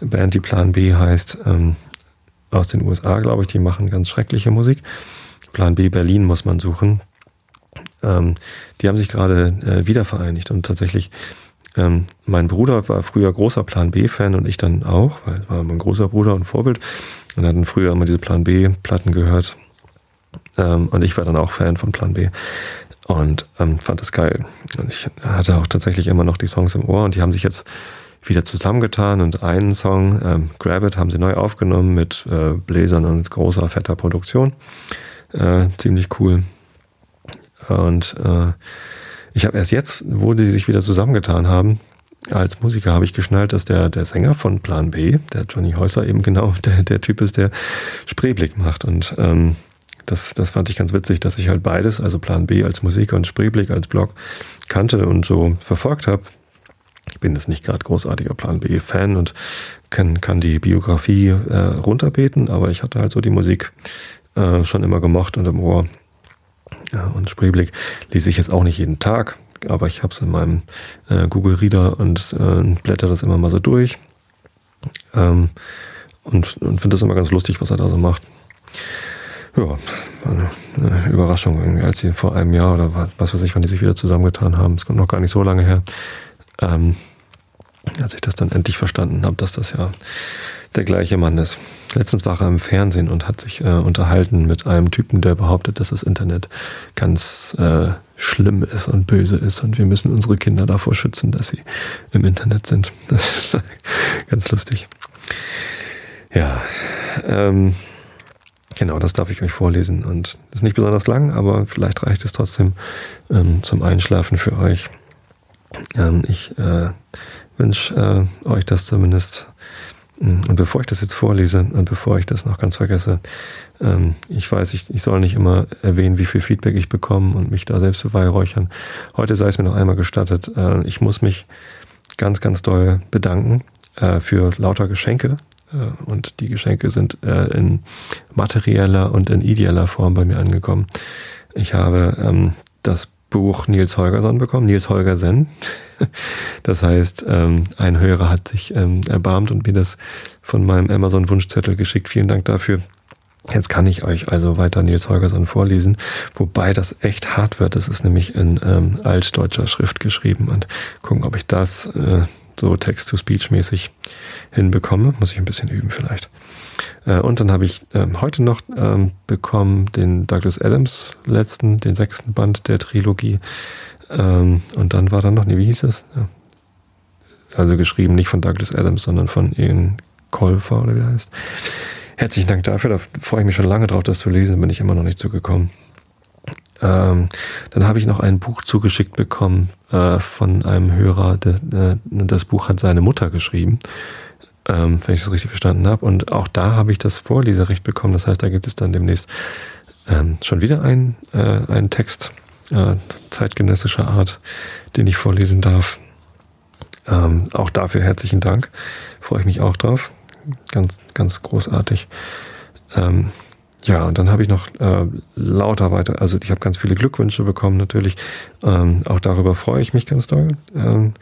Band, die Plan B heißt, ähm, aus den USA, glaube ich, die machen ganz schreckliche Musik. Plan B Berlin muss man suchen. Ähm, die haben sich gerade äh, wieder vereinigt und tatsächlich ähm, mein Bruder war früher großer Plan B-Fan und ich dann auch, weil war mein großer Bruder und Vorbild und hatten früher immer diese Plan B-Platten gehört ähm, und ich war dann auch Fan von Plan B und ähm, fand das geil. Und ich hatte auch tatsächlich immer noch die Songs im Ohr und die haben sich jetzt wieder zusammengetan und einen Song, ähm, Grab It, haben sie neu aufgenommen mit äh, Bläsern und großer, fetter Produktion. Äh, ziemlich cool. Und äh, ich habe erst jetzt, wo die sich wieder zusammengetan haben, als Musiker habe ich geschnallt, dass der, der Sänger von Plan B, der Johnny Häuser, eben genau der, der Typ ist, der Spreeblick macht. Und ähm, das, das fand ich ganz witzig, dass ich halt beides, also Plan B als Musiker und Spreeblick als Blog, kannte und so verfolgt habe. Ich bin jetzt nicht gerade großartiger Plan B-Fan und kann, kann die Biografie äh, runterbeten, aber ich hatte halt so die Musik äh, schon immer gemocht und im Ohr. Ja, und Spreeblick lese ich jetzt auch nicht jeden Tag, aber ich habe es in meinem äh, Google Reader und äh, blätter das immer mal so durch. Ähm, und, und finde das immer ganz lustig, was er da so macht ja, eine, eine Überraschung irgendwie, als sie vor einem Jahr oder was, was weiß ich, wann die sich wieder zusammengetan haben. Es kommt noch gar nicht so lange her. Ähm, als ich das dann endlich verstanden habe, dass das ja der gleiche Mann ist. Letztens war er im Fernsehen und hat sich äh, unterhalten mit einem Typen, der behauptet, dass das Internet ganz äh, schlimm ist und böse ist und wir müssen unsere Kinder davor schützen, dass sie im Internet sind. Das ist ganz lustig. Ja, ähm, Genau, das darf ich euch vorlesen. Und ist nicht besonders lang, aber vielleicht reicht es trotzdem ähm, zum Einschlafen für euch. Ähm, ich äh, wünsche äh, euch das zumindest. Mm, und bevor ich das jetzt vorlese und bevor ich das noch ganz vergesse, ähm, ich weiß, ich, ich soll nicht immer erwähnen, wie viel Feedback ich bekomme und mich da selbst beweihräuchern. Heute sei es mir noch einmal gestattet. Äh, ich muss mich ganz, ganz doll bedanken äh, für lauter Geschenke, äh, und die Geschenke sind äh, in materieller und in ideeller Form bei mir angekommen. Ich habe ähm, das Buch Nils Holgersson bekommen, Nils Holgersen. Das heißt, ähm, ein Hörer hat sich ähm, erbarmt und mir das von meinem Amazon-Wunschzettel geschickt. Vielen Dank dafür. Jetzt kann ich euch also weiter Nils Holgersson vorlesen, wobei das echt hart wird. Das ist nämlich in ähm, altdeutscher Schrift geschrieben und gucken, ob ich das äh, so Text-to-Speech-mäßig hinbekomme. Muss ich ein bisschen üben vielleicht. Äh, und dann habe ich ähm, heute noch ähm, bekommen den Douglas Adams letzten, den sechsten Band der Trilogie. Ähm, und dann war dann noch, nee, wie hieß das? Also geschrieben nicht von Douglas Adams, sondern von Ian Colfer oder wie er heißt. Herzlichen Dank dafür, da freue ich mich schon lange drauf, das zu lesen, bin ich immer noch nicht zugekommen. Ähm, dann habe ich noch ein Buch zugeschickt bekommen äh, von einem Hörer. Der, äh, das Buch hat seine Mutter geschrieben, ähm, wenn ich das richtig verstanden habe. Und auch da habe ich das Vorleserecht bekommen. Das heißt, da gibt es dann demnächst Ähm, schon wieder ein, äh, ein Text äh, zeitgenössischer Art, den ich vorlesen darf. Ähm, auch dafür herzlichen Dank. Freue ich mich auch drauf. Ganz, ganz großartig. Ähm, ja, und dann habe ich noch äh, lauter weiter, also ich habe ganz viele Glückwünsche bekommen natürlich. Ähm, auch darüber freue ich mich ganz doll. Ähm,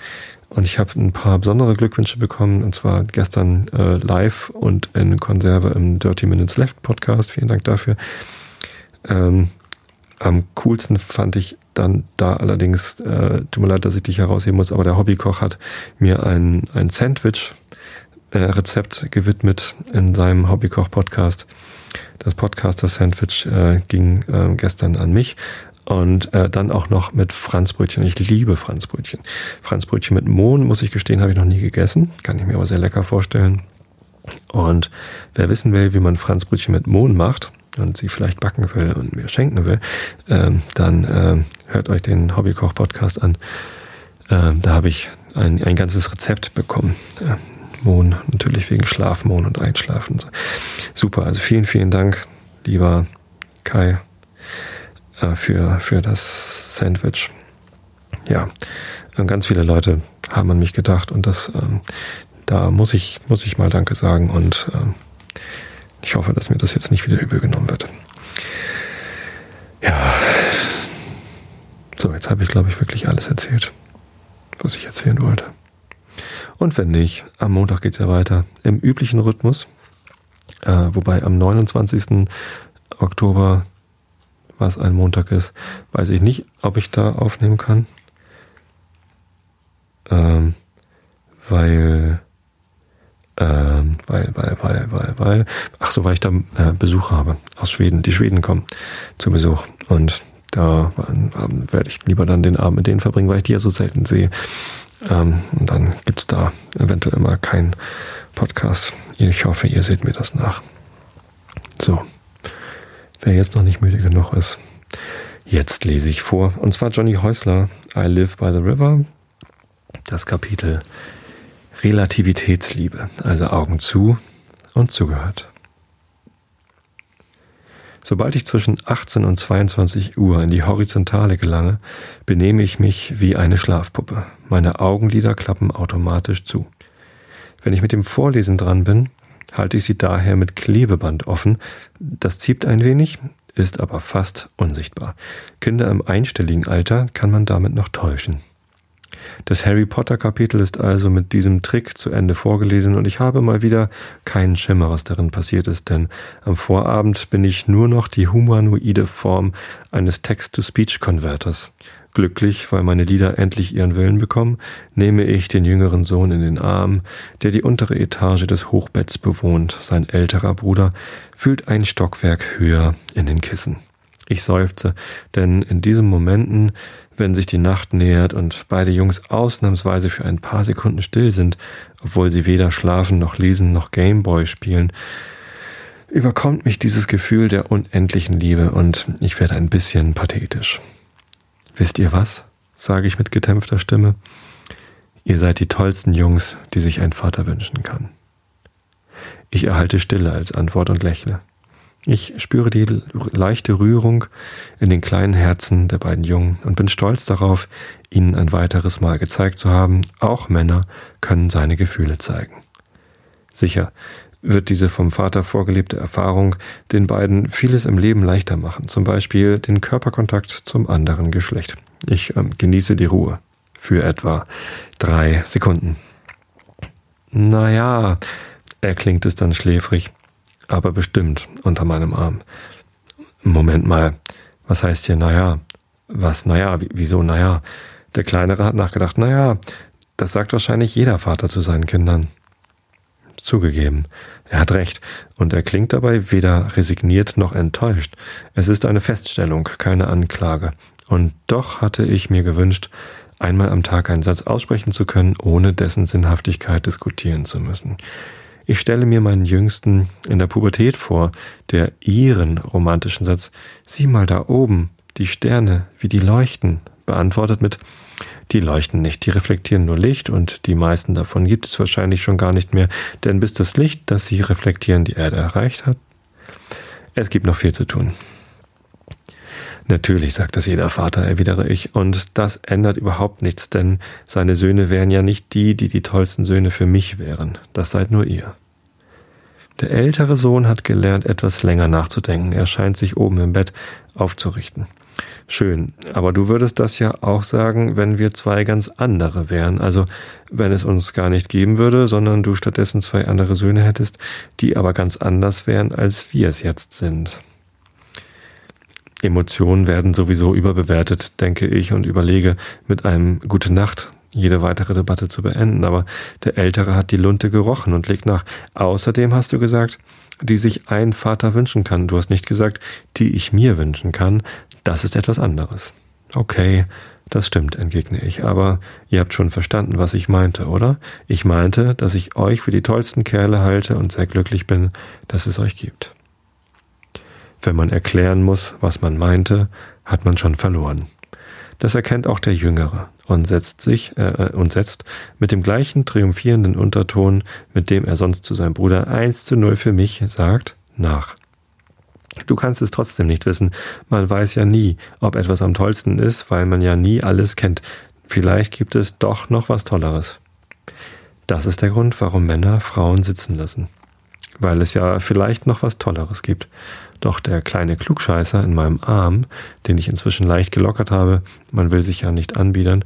und ich habe ein paar besondere Glückwünsche bekommen, und zwar gestern äh, live und in Konserve im Dirty Minutes Left Podcast. Vielen Dank dafür. Ähm, am coolsten fand ich dann da allerdings, äh, tut mir leid, dass ich dich herausheben muss, aber der Hobbykoch hat mir ein, ein Sandwich-Rezept äh, gewidmet in seinem Hobbykoch-Podcast. Das Podcaster-Sandwich äh, ging äh, gestern an mich. Und äh, dann auch noch mit Franzbrötchen. Ich liebe Franzbrötchen. Franzbrötchen mit Mohn, muss ich gestehen, habe ich noch nie gegessen. Kann ich mir aber sehr lecker vorstellen. Und wer wissen will, wie man Franzbrötchen mit Mohn macht und sie vielleicht backen will und mir schenken will, ähm, dann äh, hört euch den Hobbykoch-Podcast an. Ähm, da habe ich ein, ein ganzes Rezept bekommen. Äh, Mohn, natürlich wegen Schlafmohn und Einschlafen. Super, also vielen, vielen Dank, lieber Kai äh, für, für das Sandwich. Ja, ganz viele Leute haben an mich gedacht und das, ähm, da muss ich, muss ich mal Danke sagen und ähm, ich hoffe, dass mir das jetzt nicht wieder übel genommen wird. Ja, so, jetzt habe ich, glaube ich, wirklich alles erzählt, was ich erzählen wollte. Und wenn nicht, am Montag geht es ja weiter im üblichen Rhythmus, äh, wobei am 29. Oktober was ein Montag ist, weiß ich nicht, ob ich da aufnehmen kann. Ähm, weil, ähm, weil, weil, weil, weil, weil, ach so, weil ich da äh, Besuch habe aus Schweden. Die Schweden kommen zu Besuch und da ähm, werde ich lieber dann den Abend mit denen verbringen, weil ich die ja so selten sehe. Ähm, und dann gibt es da eventuell mal keinen Podcast. Ich hoffe, ihr seht mir das nach. So. Wer jetzt noch nicht müde genug ist, jetzt lese ich vor. Und zwar Johnny Häusler, I Live by the River, das Kapitel Relativitätsliebe, also Augen zu und zugehört. Sobald ich zwischen 18 und 22 Uhr in die Horizontale gelange, benehme ich mich wie eine Schlafpuppe. Meine Augenlider klappen automatisch zu. Wenn ich mit dem Vorlesen dran bin, halte ich sie daher mit Klebeband offen. Das zieht ein wenig, ist aber fast unsichtbar. Kinder im einstelligen Alter kann man damit noch täuschen. Das Harry Potter Kapitel ist also mit diesem Trick zu Ende vorgelesen und ich habe mal wieder keinen Schimmer, was darin passiert ist, denn am Vorabend bin ich nur noch die humanoide Form eines Text-to-Speech-Converters. Glücklich, weil meine Lieder endlich ihren Willen bekommen, nehme ich den jüngeren Sohn in den Arm, der die untere Etage des Hochbetts bewohnt. Sein älterer Bruder fühlt ein Stockwerk höher in den Kissen. Ich seufze, denn in diesen Momenten, wenn sich die Nacht nähert und beide Jungs ausnahmsweise für ein paar Sekunden still sind, obwohl sie weder schlafen noch lesen noch Gameboy spielen, überkommt mich dieses Gefühl der unendlichen Liebe und ich werde ein bisschen pathetisch. Wisst ihr was? sage ich mit gedämpfter Stimme. Ihr seid die tollsten Jungs, die sich ein Vater wünschen kann. Ich erhalte Stille als Antwort und lächle. Ich spüre die leichte Rührung in den kleinen Herzen der beiden Jungen und bin stolz darauf, ihnen ein weiteres Mal gezeigt zu haben, auch Männer können seine Gefühle zeigen. Sicher, wird diese vom Vater vorgelebte Erfahrung den beiden vieles im Leben leichter machen, zum Beispiel den Körperkontakt zum anderen Geschlecht. Ich äh, genieße die Ruhe für etwa drei Sekunden. Naja, erklingt es dann schläfrig, aber bestimmt unter meinem Arm. Moment mal, was heißt hier naja? Was naja? Wieso naja? Der Kleinere hat nachgedacht, naja, das sagt wahrscheinlich jeder Vater zu seinen Kindern. Zugegeben, er hat recht, und er klingt dabei weder resigniert noch enttäuscht. Es ist eine Feststellung, keine Anklage. Und doch hatte ich mir gewünscht, einmal am Tag einen Satz aussprechen zu können, ohne dessen Sinnhaftigkeit diskutieren zu müssen. Ich stelle mir meinen Jüngsten in der Pubertät vor, der ihren romantischen Satz, sieh mal da oben, die Sterne, wie die leuchten, beantwortet mit die leuchten nicht, die reflektieren nur Licht und die meisten davon gibt es wahrscheinlich schon gar nicht mehr, denn bis das Licht, das sie reflektieren, die Erde erreicht hat, es gibt noch viel zu tun. Natürlich sagt das jeder Vater, erwidere ich, und das ändert überhaupt nichts, denn seine Söhne wären ja nicht die, die die tollsten Söhne für mich wären. Das seid nur ihr. Der ältere Sohn hat gelernt, etwas länger nachzudenken. Er scheint sich oben im Bett aufzurichten. Schön, aber du würdest das ja auch sagen, wenn wir zwei ganz andere wären. Also wenn es uns gar nicht geben würde, sondern du stattdessen zwei andere Söhne hättest, die aber ganz anders wären, als wir es jetzt sind. Emotionen werden sowieso überbewertet, denke ich, und überlege mit einem Gute Nacht jede weitere Debatte zu beenden. Aber der Ältere hat die Lunte gerochen und legt nach. Außerdem hast du gesagt, die sich ein Vater wünschen kann. Du hast nicht gesagt, die ich mir wünschen kann. Das ist etwas anderes. Okay, das stimmt, entgegne ich. Aber ihr habt schon verstanden, was ich meinte, oder? Ich meinte, dass ich euch für die tollsten Kerle halte und sehr glücklich bin, dass es euch gibt. Wenn man erklären muss, was man meinte, hat man schon verloren. Das erkennt auch der Jüngere und setzt sich äh, äh, und setzt mit dem gleichen triumphierenden Unterton, mit dem er sonst zu seinem Bruder 1 zu 0 für mich sagt, nach. Du kannst es trotzdem nicht wissen. Man weiß ja nie, ob etwas am tollsten ist, weil man ja nie alles kennt. Vielleicht gibt es doch noch was Tolleres. Das ist der Grund, warum Männer Frauen sitzen lassen. Weil es ja vielleicht noch was Tolleres gibt. Doch der kleine Klugscheißer in meinem Arm, den ich inzwischen leicht gelockert habe, man will sich ja nicht anbiedern,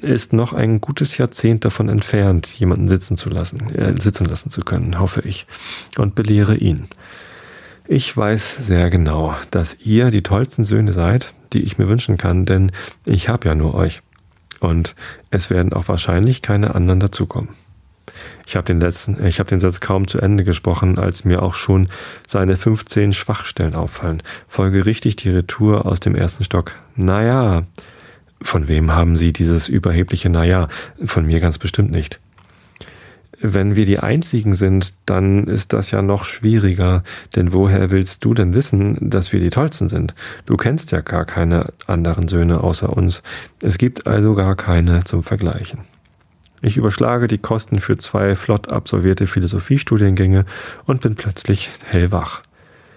ist noch ein gutes Jahrzehnt davon entfernt, jemanden sitzen zu lassen, äh, sitzen lassen zu können, hoffe ich, und belehre ihn. Ich weiß sehr genau, dass ihr die tollsten Söhne seid, die ich mir wünschen kann, denn ich habe ja nur euch. Und es werden auch wahrscheinlich keine anderen dazukommen. Ich habe den letzten, den Satz kaum zu Ende gesprochen, als mir auch schon seine 15 Schwachstellen auffallen. Folge richtig die Retour aus dem ersten Stock. Naja, von wem haben Sie dieses überhebliche Naja? Von mir ganz bestimmt nicht. Wenn wir die Einzigen sind, dann ist das ja noch schwieriger, denn woher willst du denn wissen, dass wir die Tollsten sind? Du kennst ja gar keine anderen Söhne außer uns. Es gibt also gar keine zum Vergleichen. Ich überschlage die Kosten für zwei flott absolvierte Philosophiestudiengänge und bin plötzlich hellwach.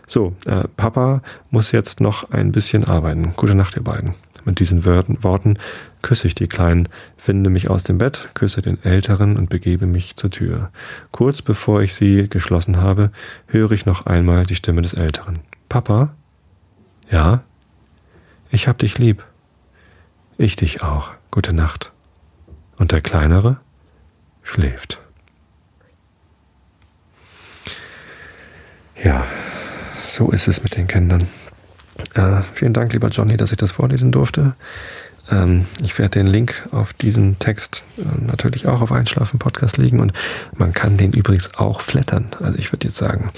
So, äh, Papa muss jetzt noch ein bisschen arbeiten. Gute Nacht, ihr beiden. Mit diesen Worten küsse ich die Kleinen, finde mich aus dem Bett, küsse den Älteren und begebe mich zur Tür. Kurz bevor ich sie geschlossen habe, höre ich noch einmal die Stimme des Älteren. Papa? Ja? Ich hab dich lieb. Ich dich auch. Gute Nacht und der kleinere schläft. Ja, so ist es mit den Kindern. Äh, vielen Dank, lieber Johnny, dass ich das vorlesen durfte. Ähm, ich werde den Link auf diesen Text äh, natürlich auch auf Einschlafen Podcast legen und man kann den übrigens auch flattern. Also ich würde jetzt sagen,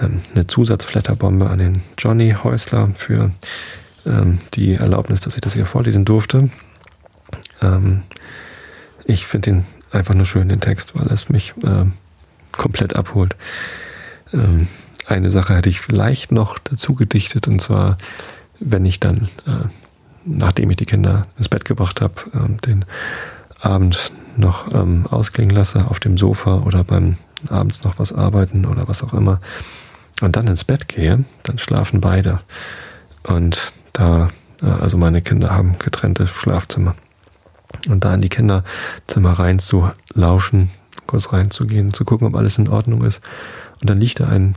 ähm, eine Zusatzflatterbombe an den Johnny Häusler für ähm, die Erlaubnis, dass ich das hier vorlesen durfte. Ich finde ihn einfach nur schön, den Text, weil es mich äh, komplett abholt. Ähm, eine Sache hätte ich vielleicht noch dazu gedichtet, und zwar, wenn ich dann, äh, nachdem ich die Kinder ins Bett gebracht habe, äh, den Abend noch ähm, ausklingen lasse auf dem Sofa oder beim abends noch was arbeiten oder was auch immer und dann ins Bett gehe, dann schlafen beide. Und da, äh, also meine Kinder haben getrennte Schlafzimmer. Und da in die Kinderzimmer rein zu lauschen, kurz reinzugehen, zu gucken, ob alles in Ordnung ist. Und dann liegt da ein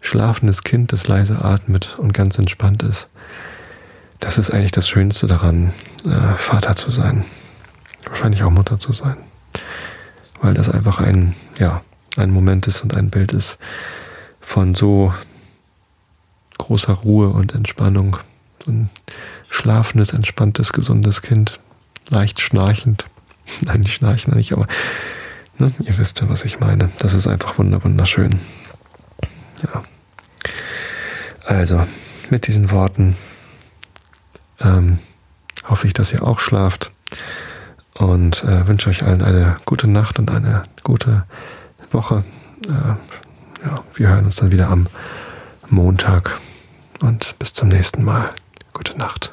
schlafendes Kind, das leise atmet und ganz entspannt ist. Das ist eigentlich das Schönste daran, äh, Vater zu sein. Wahrscheinlich auch Mutter zu sein. Weil das einfach ein, ja, ein Moment ist und ein Bild ist von so großer Ruhe und Entspannung. So ein schlafendes, entspanntes, gesundes Kind, leicht schnarchend. Nein, nicht schnarchen nicht, aber ne, ihr wisst ja, was ich meine. Das ist einfach wunderschön. Ja. Also, mit diesen Worten ähm, hoffe ich, dass ihr auch schlaft und äh, wünsche euch allen eine gute Nacht und eine gute Woche. Äh, ja, wir hören uns dann wieder am Montag und bis zum nächsten Mal. Gute Nacht.